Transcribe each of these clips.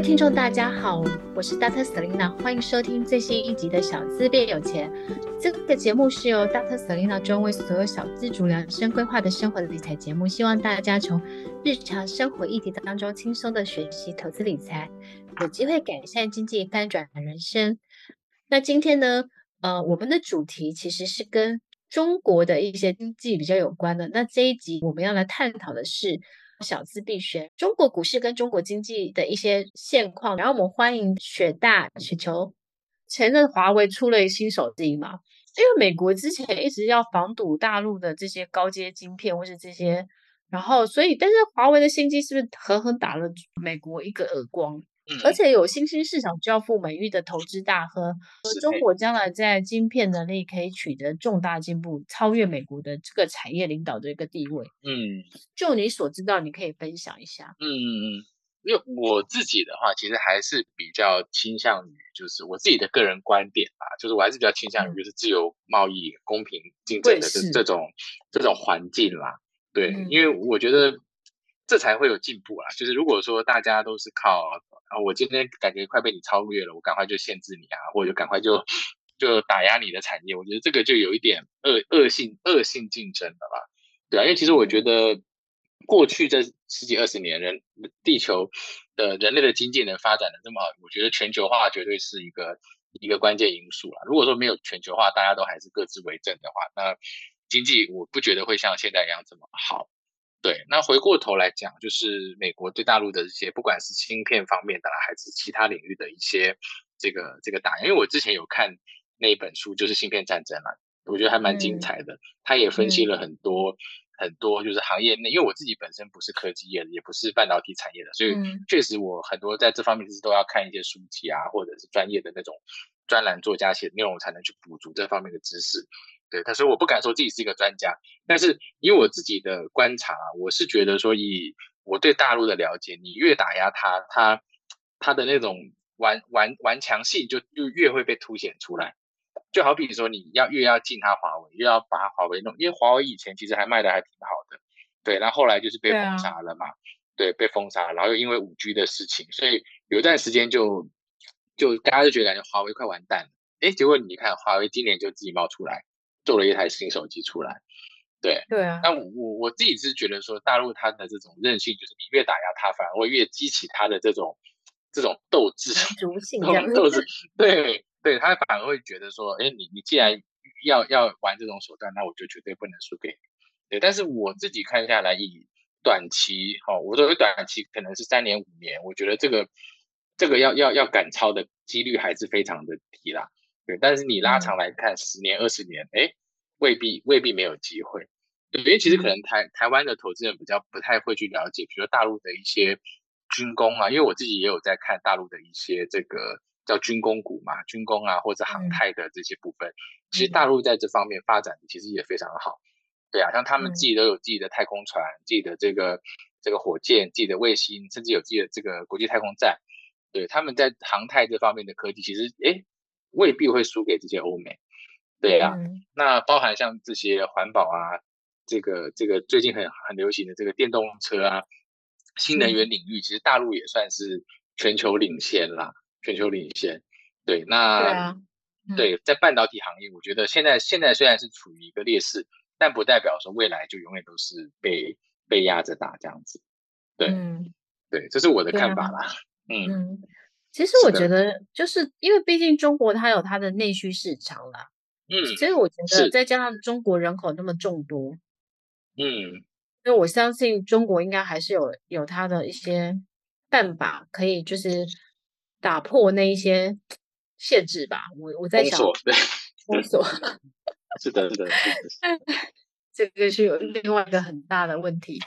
位听众大家好，我是 Dr. Selina，欢迎收听最新一集的小资变有钱。这个节目是由 Dr. Selina 专为所有小资主量身规划的生活的理财节目，希望大家从日常生活议题当中轻松的学习投资理财，有机会改善经济，翻转人生。那今天呢，呃，我们的主题其实是跟中国的一些经济比较有关的。那这一集我们要来探讨的是。小资必学，中国股市跟中国经济的一些现况。然后我们欢迎雪大雪球。前任华为出了新手机嘛？因为美国之前一直要防堵大陆的这些高阶晶片或是这些，然后所以，但是华为的新机是不是狠狠打了美国一个耳光？而且有新兴市场教父美誉的投资大亨，和中国将来在晶片能力可以取得重大进步，超越美国的这个产业领导的一个地位。嗯，就你所知道，你可以分享一下。嗯嗯嗯，因为我自己的话，其实还是比较倾向于，就是我自己的个人观点吧，就是我还是比较倾向于，就是自由贸易、公平竞争的这这种这种环境啦。对，嗯、因为我觉得这才会有进步啦。就是如果说大家都是靠。啊，我今天感觉快被你超越了，我赶快就限制你啊，或者赶快就就打压你的产业，我觉得这个就有一点恶恶性恶性竞争了吧？对啊，因为其实我觉得过去这十几二十年人地球的人类的经济能发展的这么好，我觉得全球化绝对是一个一个关键因素啦。如果说没有全球化，大家都还是各自为政的话，那经济我不觉得会像现在一样这么好。对，那回过头来讲，就是美国对大陆的一些，不管是芯片方面的啦，还是其他领域的一些这个这个打压。因为我之前有看那一本书，就是《芯片战争》啦，我觉得还蛮精彩的。他、嗯、也分析了很多、嗯、很多，就是行业内，因为我自己本身不是科技业的，也不是半导体产业的，所以确实我很多在这方面其实都要看一些书籍啊，或者是专业的那种专栏作家写的内容，才能去补足这方面的知识。对，他说我不敢说自己是一个专家，但是以我自己的观察，我是觉得说，以我对大陆的了解，你越打压他，他他的那种顽顽顽强性就就越会被凸显出来。就好比说，你要越要禁他华为，越要把华为弄，因为华为以前其实还卖的还挺好的，对，然后后来就是被封杀了嘛，对，啊、对，被封杀，然后又因为五 G 的事情，所以有一段时间就就大家就觉得感觉华为快完蛋了，哎，结果你看华为今年就自己冒出来。做了一台新手机出来，对对啊。那我我自己是觉得说，大陆它的这种韧性，就是你越打压它，反而会越激起它的这种这种斗志、族性斗志。对 对，他反而会觉得说，哎，你你既然要要玩这种手段，那我就绝对不能输给你。对，但是我自己看下来，以短期哈、哦，我认为短期可能是三年五年，我觉得这个这个要要要赶超的几率还是非常的低啦。对，但是你拉长来看，十年、二十年，哎，未必未必没有机会。对，因为其实可能台台湾的投资人比较不太会去了解，比如说大陆的一些军工啊，因为我自己也有在看大陆的一些这个叫军工股嘛，军工啊或者航太的这些部分，其实大陆在这方面发展的其实也非常好。对啊，像他们自己都有自己的太空船、自己的这个这个火箭、自己的卫星，甚至有自己的这个国际太空站。对，他们在航太这方面的科技，其实哎。未必会输给这些欧美，对呀、啊嗯。那包含像这些环保啊，这个这个最近很很流行的这个电动车啊，新能源领域，其实大陆也算是全球领先啦，全球领先。对，那对、啊嗯、对，在半导体行业，我觉得现在现在虽然是处于一个劣势，但不代表说未来就永远都是被被压着打这样子。对、嗯，对，这是我的看法啦。啊、嗯。嗯其实我觉得，就是因为毕竟中国它有它的内需市场啦，嗯，所以我觉得再加上中国人口那么众多，嗯，所以我相信中国应该还是有有它的一些办法，可以就是打破那一些限制吧。我我在想，封锁，对，封锁，是的，是的，是的，这个是有另外一个很大的问题。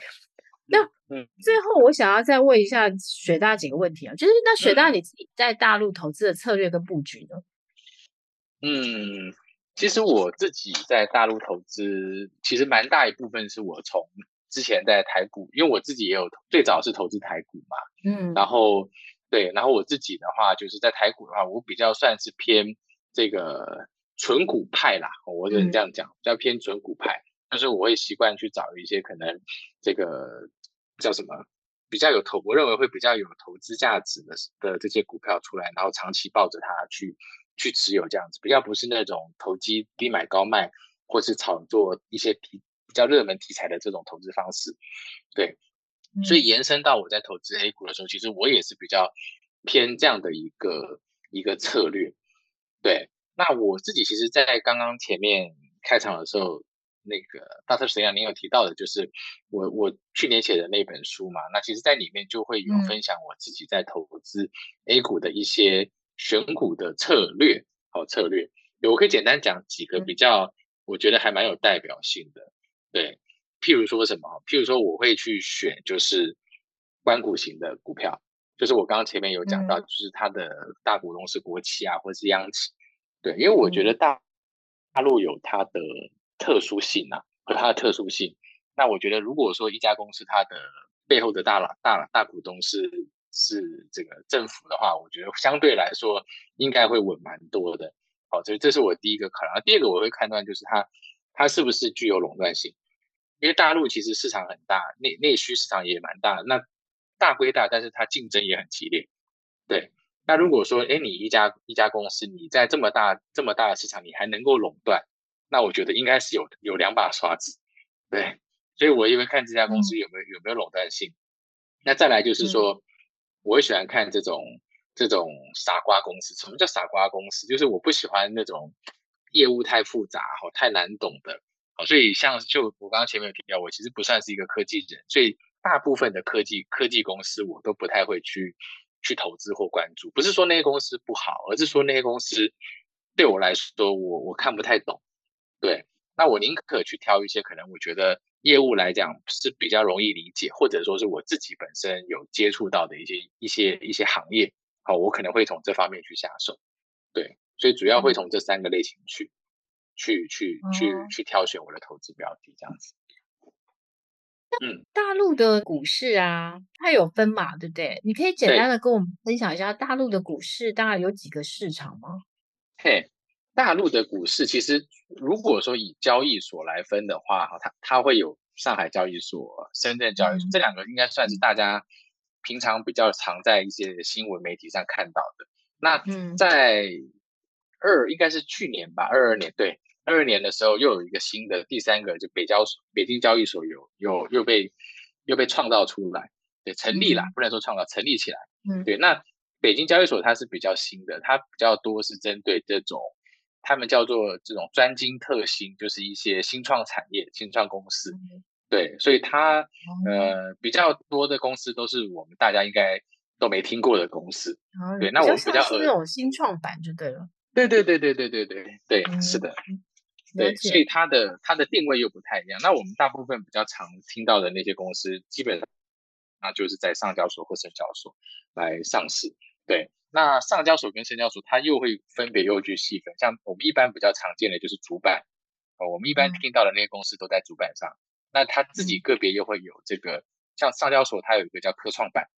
那嗯，最后我想要再问一下雪大几个问题啊，就是那雪大你自己在大陆投资的策略跟布局呢？嗯，其实我自己在大陆投资，其实蛮大一部分是我从之前在台股，因为我自己也有最早是投资台股嘛，嗯，然后对，然后我自己的话就是在台股的话，我比较算是偏这个纯股派啦，我只能这样讲，比较偏纯股派。但是我会习惯去找一些可能这个叫什么比较有投，我认为会比较有投资价值的的这些股票出来，然后长期抱着它去去持有这样子，比较不是那种投机低买高卖，或是炒作一些题比较热门题材的这种投资方式。对，所以延伸到我在投资 A 股的时候，其实我也是比较偏这样的一个一个策略。对，那我自己其实，在刚刚前面开场的时候。那个大特实际上您有提到的，就是我我去年写的那本书嘛，那其实在里面就会有分享我自己在投资 A 股的一些选股的策略，好策略，我可以简单讲几个比较，我觉得还蛮有代表性的，对，譬如说什么，譬如说我会去选就是官股型的股票，就是我刚刚前面有讲到，就是它的大股东是国企啊，或者是央企，对，因为我觉得大大陆有它的。特殊性啊，和它的特殊性。那我觉得，如果说一家公司它的背后的大佬、大大股东是是这个政府的话，我觉得相对来说应该会稳蛮多的。好，所以这是我第一个考量。第二个我会判断就是它它是不是具有垄断性，因为大陆其实市场很大，内内需市场也蛮大。那大归大，但是它竞争也很激烈。对，那如果说哎，你一家一家公司你在这么大这么大的市场，你还能够垄断？那我觉得应该是有有两把刷子，对，所以我也会看这家公司有没有有没有垄断性。那再来就是说，我会喜欢看这种这种傻瓜公司。什么叫傻瓜公司？就是我不喜欢那种业务太复杂、好太难懂的。好，所以像就我刚刚前面有提到，我其实不算是一个科技人，所以大部分的科技科技公司我都不太会去去投资或关注。不是说那些公司不好，而是说那些公司对我来说，我我看不太懂。对，那我宁可去挑一些可能我觉得业务来讲是比较容易理解，或者说是我自己本身有接触到的一些一些一些行业，好，我可能会从这方面去下手。对，所以主要会从这三个类型去、嗯、去去去去挑选我的投资标的，这样子。嗯，大陆的股市啊，它有分嘛，对不对？你可以简单的跟我们分享一下大陆的股市大概有几个市场吗？嘿。大陆的股市其实，如果说以交易所来分的话，哈，它它会有上海交易所、深圳交易所，这两个应该算是大家平常比较常在一些新闻媒体上看到的。那在二应该是去年吧，二二年对，二二年的时候又有一个新的第三个，就北交所、北京交易所有有又被又被创造出来，对，成立了，不能说创造，成立起来。嗯，对，那北京交易所它是比较新的，它比较多是针对这种。他们叫做这种专精特新，就是一些新创产业、新创公司，嗯、对，所以它呃比较多的公司都是我们大家应该都没听过的公司，嗯、对，那我们比较是那种新创板就对了，对对对对对对对对，嗯、是的，对，所以。它的它的定位又不太一样。那我们大部分比较常听到的那些公司，基本上那就是在上交所或深交所来上市，对。那上交所跟深交所，它又会分别又去细分。像我们一般比较常见的就是主板，哦，我们一般听到的那些公司都在主板上。嗯、那它自己个别又会有这个，像上交所它有一个叫科创板，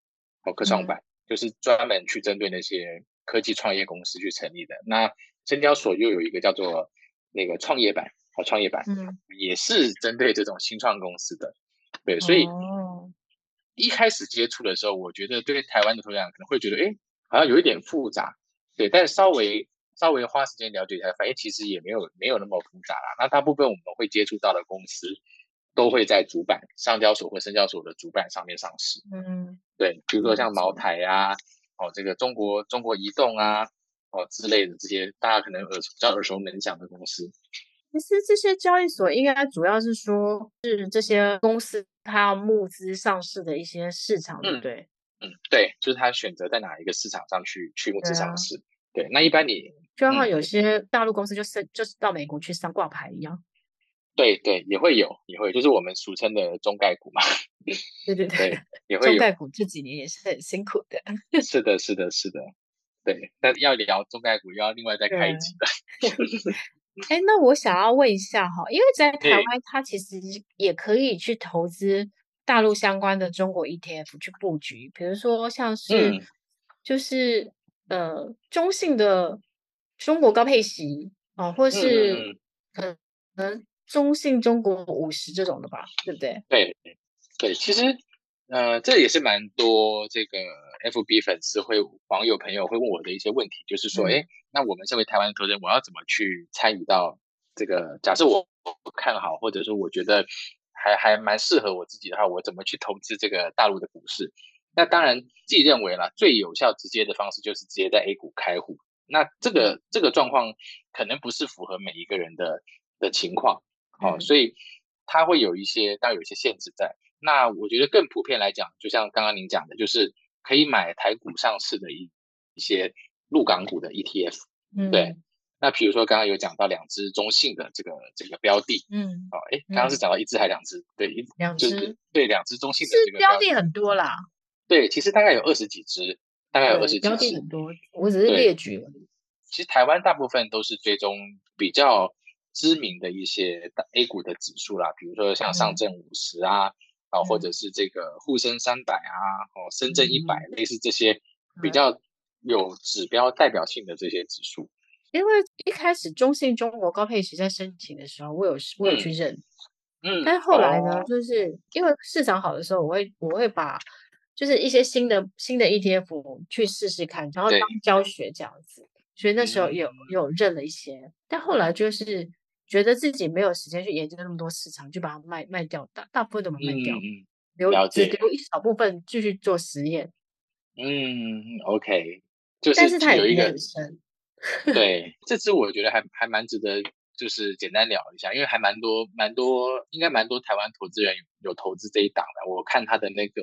哦，科创板、嗯、就是专门去针对那些科技创业公司去成立的。那深交所又有一个叫做那个创业板，哦，创业板，嗯，也是针对这种新创公司的。对，所以、哦、一开始接触的时候，我觉得对台湾的投资者可能会觉得，哎。好像有一点复杂，对，但是稍微稍微花时间了解一下，发现其实也没有没有那么复杂啦。那大部分我们会接触到的公司，都会在主板上交所或深交所的主板上面上市。嗯，对，比如说像茅台啊，哦，这个中国中国移动啊，哦之类的这些大家可能耳比较耳熟能详的公司。其实这些交易所应该主要是说，是这些公司它要募资上市的一些市场，对不对？嗯，对，就是他选择在哪一个市场上去去募资上市。对，啊、对，那一般你就像有些大陆公司就是就是到美国去上挂牌一样。对对，也会有，也会，就是我们俗称的中概股嘛。对对对，对也会有。中概股这几年也是很辛苦的。是的，是的，是的。对，但要聊中概股，又要另外再开一集的。哎，那我想要问一下哈，因为在台湾，它其实也可以去投资。大陆相关的中国 ETF 去布局，比如说像是，嗯、就是呃中性的中国高配息啊、哦，或是可能中性中国五十这种的吧，对不对？对对，其实呃，这也是蛮多这个 FB 粉丝会网友朋友会问我的一些问题，就是说，哎、嗯，那我们身为台湾投资人，我要怎么去参与到这个？假设我看好，或者说我觉得还还蛮适合我自己的话，我怎么去投资这个大陆的股市？那当然，自己认为啦，最有效直接的方式就是直接在 A 股开户。那这个这个状况可能不是符合每一个人的的情况，好、哦，所以它会有一些，当然有一些限制在。那我觉得更普遍来讲，就像刚刚您讲的，就是可以买台股上市的一一些陆港股的 ETF，嗯，对。那比如说刚刚有讲到两只中性的这个这个标的，嗯，哦，哎，刚刚是讲到一只还两只？对，一两只，对，两只中性的这个标的很多啦。对，其实大概有二十几只，大概有二十几只。标的很多，我只是列举了。其实台湾大部分都是追踪比较知名的一些 A 股的指数啦，比如说像上证五十啊，啊、嗯，或者是这个沪深三百啊，哦，深圳一百，类似这些比较有指标代表性的这些指数。因为一开始中信中国高配息在申请的时候，我有我有去认，嗯，但后来呢，哦、就是因为市场好的时候，我会我会把就是一些新的新的 ETF 去试试看，然后当教学这样子。所以那时候有有认了一些，但后来就是觉得自己没有时间去研究那么多市场，就把它卖卖掉，大大部分都没卖掉，嗯、留只留一小部分继续做实验。嗯，OK，就是但是它有一个很深。对，这支我觉得还还蛮值得，就是简单聊一下，因为还蛮多蛮多，应该蛮多台湾投资人有，有投资这一档的。我看他的那个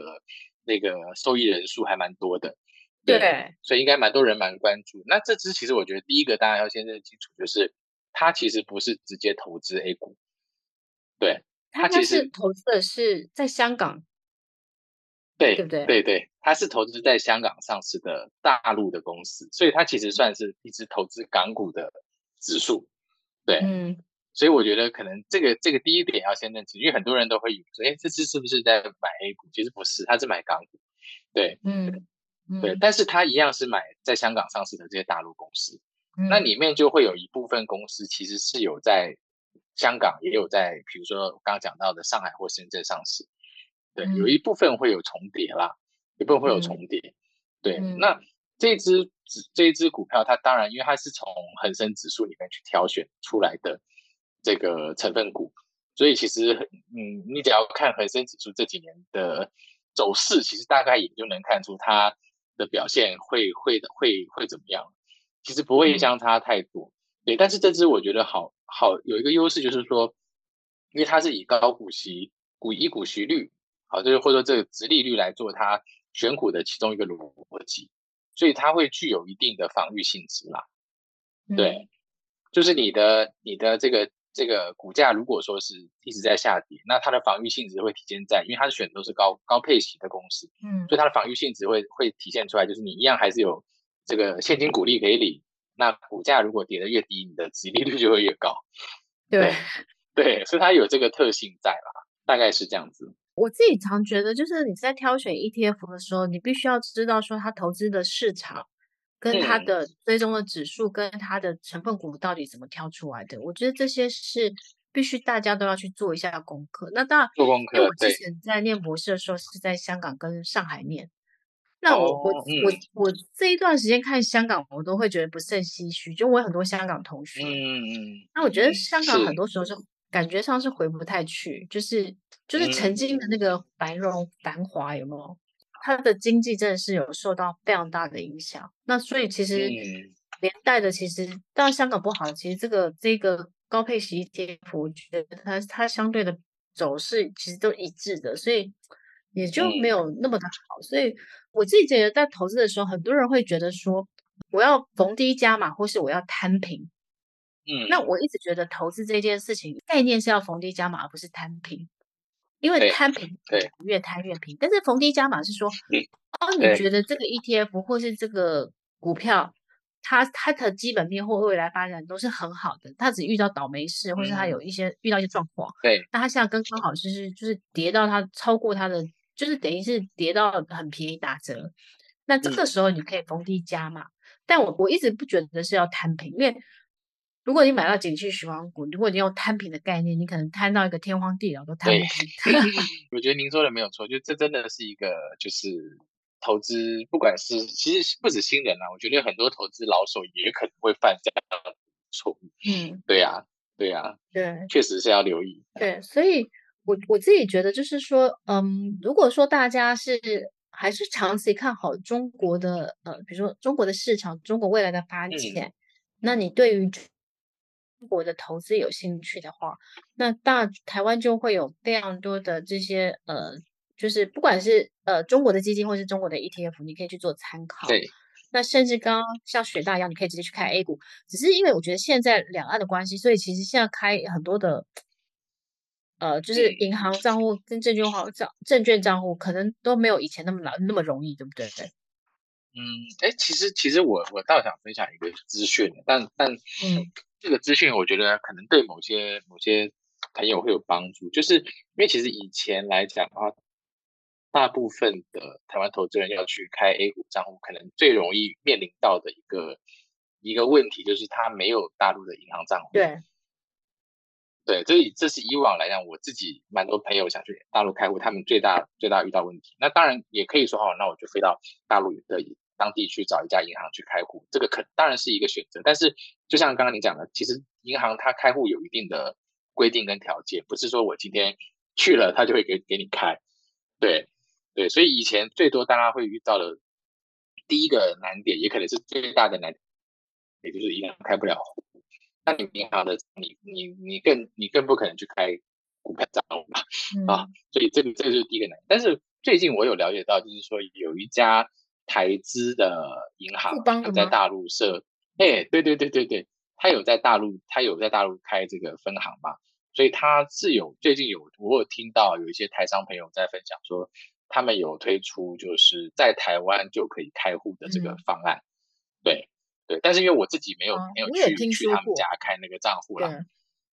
那个受益人数还蛮多的。对，对，所以应该蛮多人蛮关注。那这支其实我觉得第一个大家要先认清楚，就是它其实不是直接投资 A 股，对，它其实投资的是在香港，对对不对？对对，它是投资在香港上市的大陆的公司，所以它其实算是一只投资港股的指数，对，嗯，所以我觉得可能这个这个第一点要先认清，因为很多人都会以为说，哎，这只是不是在买 A 股？其实不是，它是买港股，对，嗯。对，但是它一样是买在香港上市的这些大陆公司，嗯，那里面就会有一部分公司其实是有在香港，也有在，比如说我刚刚讲到的上海或深圳上市，对，有一部分会有重叠啦，一部分会有重叠，嗯，对，那这支这一支股票，它当然因为它是从恒生指数里面去挑选出来的这个成分股，所以其实嗯，你只要看恒生指数这几年的走势，其实大概也就能看出它。的表现会会会会怎么样？其实不会相差太多，嗯，对。但是这支我觉得好好有一个优势，就是说，因为它是以高股息股以股息率，好，就是或者说这个殖利率来做它选股的其中一个逻辑，所以它会具有一定的防御性质啦。对，嗯，就是你的你的这个。这个股价如果说是一直在下跌，那它的防御性质会体现在，因为它是选的都是高高配型的公司，嗯，所以它的防御性质会会体现出来，就是你一样还是有这个现金股利可以领，那股价如果跌得越低，你的殖利率就会越高。对对，对，所以它有这个特性在啦，大概是这样子。我自己常觉得，就是你在挑选 ETF 的时候，你必须要知道说它投资的市场。跟它的追踪的指数，跟它的成分股到底怎么挑出来的？我觉得这些是必须大家都要去做一下功课。那当然，做功课。因为我之前在念博士的时候是在香港跟上海念，那我、哦、我、嗯、我我这一段时间看香港，我都会觉得不甚唏嘘。就我有很多香港同学，嗯嗯，那我觉得香港很多时候是感觉上是回不太去，就是就是曾经的那个繁荣繁华，有没有？它的经济真的是有受到非常大的影响，那所以其实连带的，其实当然香港不好，其实这个这个高配息 ETF，我觉得它它相对的走势其实都一致的，所以也就没有那么的好。所以我自己觉得在投资的时候，很多人会觉得说我要逢低加码，或是我要摊平。嗯，那我一直觉得投资这件事情概念是要逢低加码，而不是摊平。因为摊平，对，越摊越平。但是逢低加码是说，哦，你觉得这个 ETF 或是这个股票，它它的基本面或未来发展都是很好的，它只遇到倒霉事，或是它有一些、嗯、遇到一些状况。对，那它现在刚刚好就是就是跌到它超过它的，就是等于是跌到很便宜打折。那这个时候你可以逢低加码，嗯、但我我一直不觉得是要摊平，因为如果你买到景气循环股，如果你用摊平的概念，你可能摊到一个天荒地老都摊不平。我觉得您说的没有错，就这真的是一个就是投资，不管是其实不止新人啊，我觉得很多投资老手也可能会犯这样的错误。嗯，对呀、啊，对呀、啊，对，确实是要留意。对，所以我我自己觉得就是说，嗯，如果说大家是还是长期看好中国的呃，比如说中国的市场，中国未来的发展，嗯、那你对于中国的投资有兴趣的话，那大台湾就会有非常多的这些呃，就是不管是呃中国的基金或是中国的 ETF，你可以去做参考。对。那甚至刚刚像雪大一样，你可以直接去开 A 股。只是因为我觉得现在两岸的关系，所以其实现在开很多的呃，就是银行账户跟证券行账证券账户，可能都没有以前那么难那么容易，对不对？嗯，哎，其实其实我我倒想分享一个资讯，但但嗯。这个资讯我觉得可能对某些某些朋友会有帮助，就是因为其实以前来讲的话，大部分的台湾投资人要去开 A 股账户，可能最容易面临到的一个一个问题就是他没有大陆的银行账户。对，对，所以这是以往来讲，我自己蛮多朋友想去大陆开户，他们最大最大遇到问题。那当然也可以说好，那我就飞到大陆的当地去找一家银行去开户，这个可当然是一个选择。但是，就像刚刚你讲的，其实银行它开户有一定的规定跟条件，不是说我今天去了，他就会给给你开。对对，所以以前最多大家会遇到的第一个难点，也可能是最大的难点，也就是银行开不了户。那你银行的你你你更你更不可能去开股票账户嘛？嗯、啊，所以这个这个就是第一个难点。但是最近我有了解到，就是说有一家。台资的银行有在大陆设，哎，对对对对对，他有在大陆，他有在大陆开这个分行嘛，所以他是有最近有我有听到有一些台商朋友在分享说，他们有推出就是在台湾就可以开户的这个方案，嗯、对对，但是因为我自己没有、啊、没有去去他们家开那个账户啦，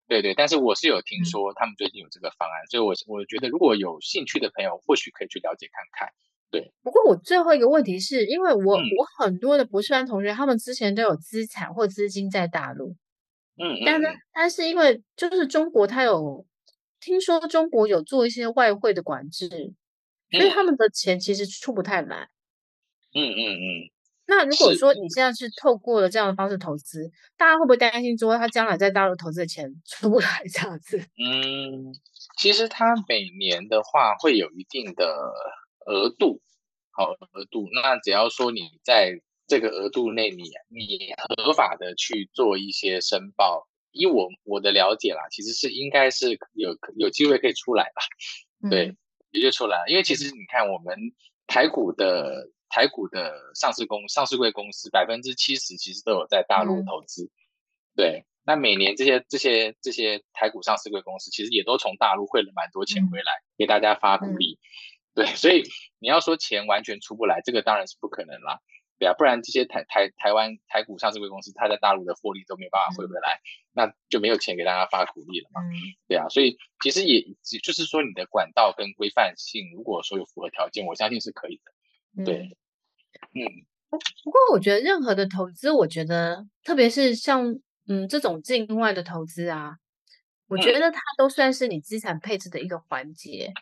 对，对对，但是我是有听说他们最近有这个方案，嗯、所以我我觉得如果有兴趣的朋友，或许可以去了解看看。对，不过我最后一个问题是因为我、嗯、我很多的博士班同学，他们之前都有资产或资金在大陆，嗯，嗯，但是但是因为就是中国它有听说中国有做一些外汇的管制，所以他们的钱其实出不太来，嗯嗯嗯。那如果说你现在是透过了这样的方式投资，大家会不会担心说他将来在大陆投资的钱 出不来这样子？嗯，其实他每年的话会有一定的。额度，好额度，那只要说你在这个额度内你，你你合法的去做一些申报，以我我的了解啦，其实是应该是有有机会可以出来吧，对，也就出来了。因为其实你看，我们台股的台股的上市公上市贵公司百分之七十其实都有在大陆投资，对，那每年这些这些这些台股上市贵公司其实也都从大陆汇了蛮多钱回来，给大家发股利。对，所以你要说钱完全出不来，这个当然是不可能啦，对啊，不然这些台台台湾台股上市柜公司，它在大陆的获利都没有办法回回来，嗯、那就没有钱给大家发股利了嘛，嗯、对啊，所以其实也就是说，你的管道跟规范性，如果说有符合条件，我相信是可以的，对，嗯，嗯，不过我觉得任何的投资，我觉得特别是像嗯这种境外的投资啊，我觉得它都算是你资产配置的一个环节。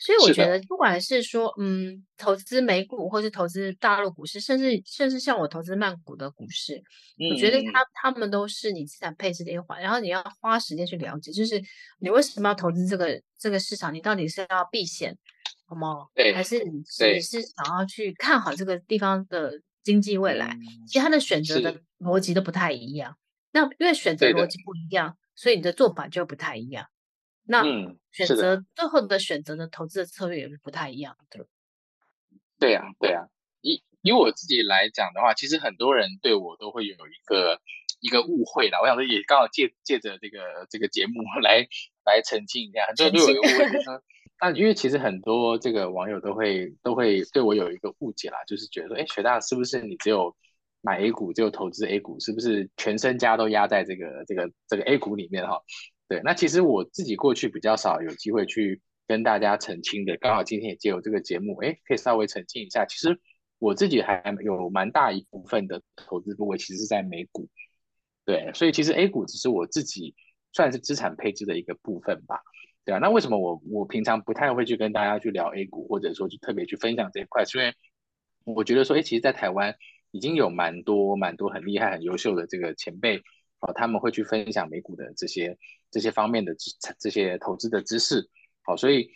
所以我觉得，不管是说，是嗯，投资美股，或是投资大陆股市，甚至甚至像我投资曼谷的股市，嗯、我觉得它他们都是你资产配置的一环。然后你要花时间去了解，就是你为什么要投资这个这个市场？你到底是要避险，好吗？对，还是你你是想要去看好这个地方的经济未来？嗯、其实它的选择的逻辑都不太一样。那因为选择逻辑不一样，所以你的做法就不太一样。那选择、嗯、最后的选择的投资的策略也是不太一样的。对呀、啊，对呀、啊。以以我自己来讲的话，其实很多人对我都会有一个一个误会啦。我想说，也刚好借借着这个这个节目来来澄清一下。很多人都有误会，就是 那因为其实很多这个网友都会都会对我有一个误解啦，就是觉得说，哎，雪大是不是你只有买 A 股，只有投资 A 股，是不是全身家都压在这个这个这个 A 股里面哈？对，那其实我自己过去比较少有机会去跟大家澄清的，刚好今天也借由这个节目，哎，可以稍微澄清一下。其实我自己还有蛮大一部分的投资部位，其实是在美股。对，所以其实 A 股只是我自己算是资产配置的一个部分吧。对啊，那为什么我我平常不太会去跟大家去聊 A 股，或者说去特别去分享这一块？是因为我觉得说，哎，其实，在台湾已经有蛮多蛮多很厉害、很优秀的这个前辈，哦，他们会去分享美股的这些这些方面的知这些投资的知识。好，所以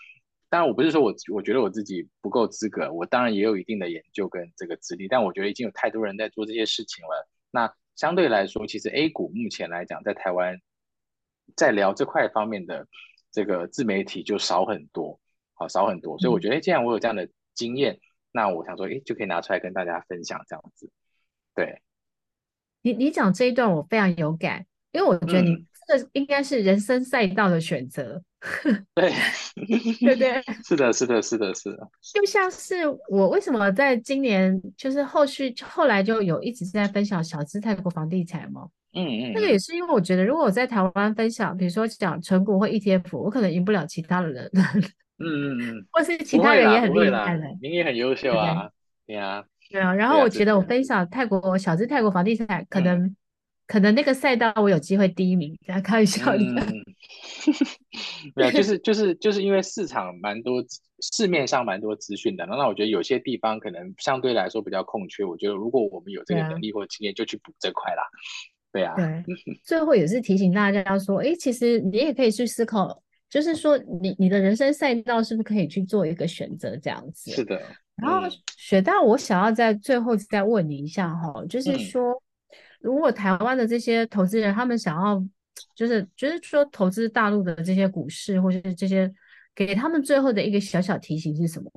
当然我不是说我我觉得我自己不够资格，我当然也有一定的研究跟这个资历，但我觉得已经有太多人在做这些事情了。那相对来说，其实 A 股目前来讲，在台湾在聊这块方面的。这个自媒体就少很多，好少很多，所以我觉得，既然我有这样的经验，嗯、那我想说，哎，就可以拿出来跟大家分享这样子。对，你你讲这一段我非常有感，因为我觉得你这个应该是人生赛道的选择。嗯、对，对对，是的，是的，是的，是的。就像是我为什么在今年，就是后续后来就有一直在分享小资泰国房地产嘛。嗯嗯，那个也是因为我觉得，如果我在台湾分享，比如说讲纯股或 ETF，我可能赢不了其他的人。嗯嗯嗯，或是其他人也很厉害的，您也很优秀啊，对啊，对啊。然后我觉得我分享泰国小资泰国房地产，可能可能那个赛道我有机会第一名，大家开玩笑的。没有，就是就是就是因为市场蛮多，市面上蛮多资讯的，那我觉得有些地方可能相对来说比较空缺，我觉得如果我们有这个能力或经验，就去补这块啦。对啊，对，最后也是提醒大家说，哎，其实你也可以去思考，就是说你你的人生赛道是不是可以去做一个选择这样子？是的。嗯、然后雪大，我想要在最后再问你一下哈，就是说，嗯、如果台湾的这些投资人他们想要，就是就是说投资大陆的这些股市或者是这些，给他们最后的一个小小提醒是什么？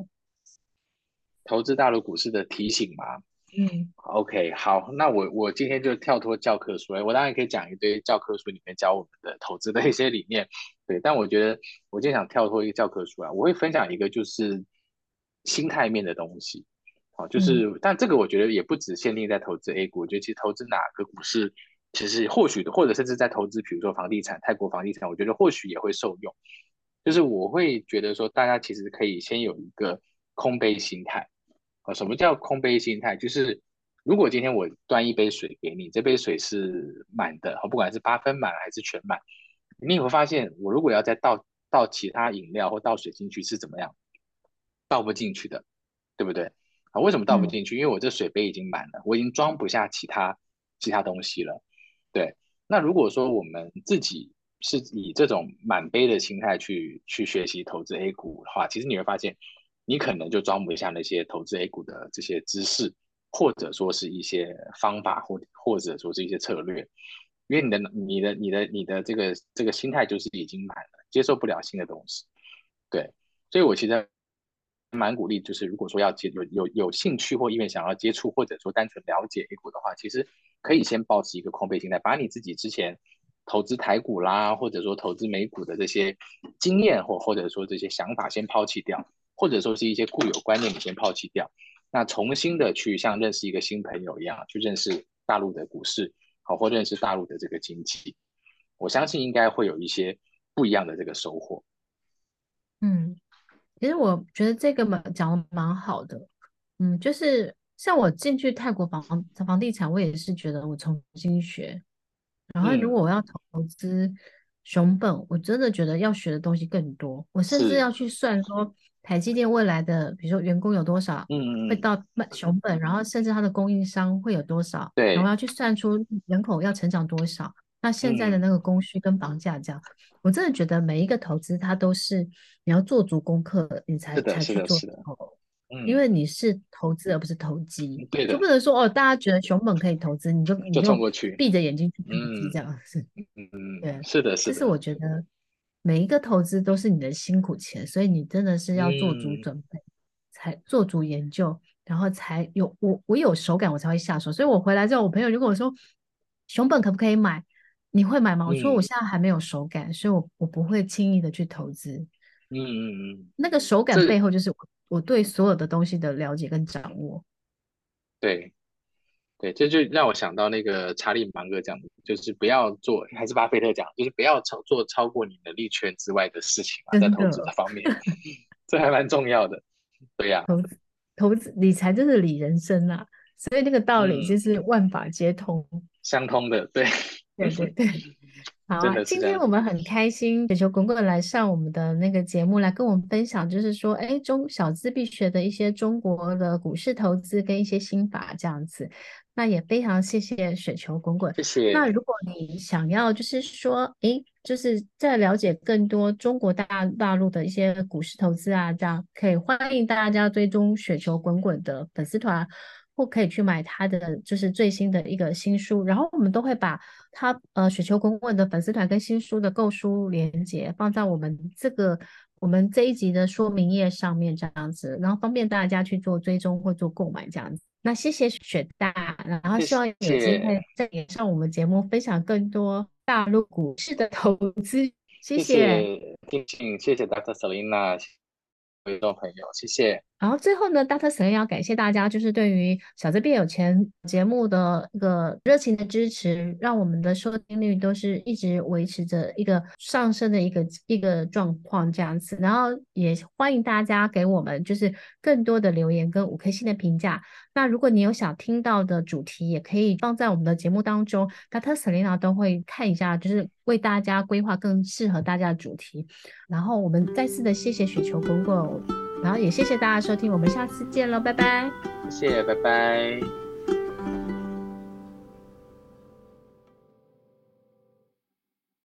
投资大陆股市的提醒吗？嗯，OK，好，那我我今天就跳脱教科书，我当然可以讲一堆教科书里面教我们的投资的一些理念，对，但我觉得我今天想跳脱一个教科书啊，我会分享一个就是心态面的东西，好，就是，但这个我觉得也不只限定在投资 A 股，我觉得其实投资哪个股市，其实或许或者甚至在投资，比如说房地产，泰国房地产，我觉得或许也会受用，就是我会觉得说，大家其实可以先有一个空杯心态。啊，什么叫空杯心态？就是如果今天我端一杯水给你，这杯水是满的，不管是八分满还是全满，你会发现，我如果要再倒倒其他饮料或倒水进去是怎么样？倒不进去的，对不对？啊，为什么倒不进去？嗯、因为我这水杯已经满了，我已经装不下其他其他东西了。对，那如果说我们自己是以这种满杯的心态去去学习投资 A 股的话，其实你会发现。你可能就装不下那些投资 A 股的这些知识，或者说是一些方法，或或者说是一些策略，因为你的你的你的你的这个这个心态就是已经满了，接受不了新的东西。对，所以我其实蛮鼓励，就是如果说要接有有有兴趣或意愿想要接触，或者说单纯了解 A 股的话，其实可以先保持一个空杯心态，把你自己之前投资台股啦，或者说投资美股的这些经验或或者说这些想法先抛弃掉。或者说是一些固有观念，你先抛弃掉，那重新的去像认识一个新朋友一样，去认识大陆的股市，好，或认识大陆的这个经济，我相信应该会有一些不一样的这个收获。嗯，其实我觉得这个蛮讲的蛮好的，嗯，就是像我进去泰国房房地产，我也是觉得我重新学，然后如果我要投资熊本，嗯、我真的觉得要学的东西更多，我甚至要去算说。台积电未来的，比如说员工有多少，嗯，会到熊本，然后甚至它的供应商会有多少，对，然后要去算出人口要成长多少，那现在的那个供需跟房价这样，我真的觉得每一个投资它都是你要做足功课，你才才去做，嗯，因为你是投资而不是投机，对的，就不能说哦，大家觉得熊本可以投资，你就你就冲过去，闭着眼睛去投资这样子，嗯嗯，对，是的，是的，这是我觉得。每一个投资都是你的辛苦钱，所以你真的是要做足准备，嗯、才做足研究，然后才有我我有手感，我才会下手。所以我回来之后，我朋友就跟我说，熊本可不可以买？你会买吗？我说我现在还没有手感，嗯、所以我我不会轻易的去投资。嗯嗯嗯，那个手感背后就是我，我对所有的东西的了解跟掌握。对。对，这就让我想到那个查理芒格讲的，就是不要做，还是巴菲特讲，就是不要超做超过你能力圈之外的事情嘛，在投资的方面，这还蛮重要的。对呀、啊，投资投资理财就是理人生啊，所以那个道理就是万法皆通。嗯、相通的，对，对对对。好啊，今天我们很开心，雪球滚滚来上我们的那个节目，来跟我们分享，就是说，哎，中小资必学的一些中国的股市投资跟一些心法这样子。那也非常谢谢雪球滚滚，谢谢。那如果你想要，就是说，哎，就是在了解更多中国大大陆的一些股市投资啊，这样可以欢迎大家追踪雪球滚滚的粉丝团。或可以去买他的就是最新的一个新书，然后我们都会把他呃雪球滚滚的粉丝团跟新书的购书链接放在我们这个我们这一集的说明页上面这样子，然后方便大家去做追踪或做购买这样子。那谢谢雪大，然后希望有机会再连上我们节目，分享更多大陆股市的投资。谢谢，敬请谢谢 Dr. Selina，观众朋友，谢谢。然后最后呢，Dr. Sen 要感谢大家，就是对于小资变有钱节目的一个热情的支持，让我们的收听率都是一直维持着一个上升的一个一个状况这样子。然后也欢迎大家给我们就是更多的留言跟五颗星的评价。那如果你有想听到的主题，也可以放在我们的节目当中，Dr. Selena 都会看一下，就是为大家规划更适合大家的主题。然后我们再次的谢谢雪球公公。然后也谢谢大家收听，我们下次见喽，拜拜。谢谢，拜拜。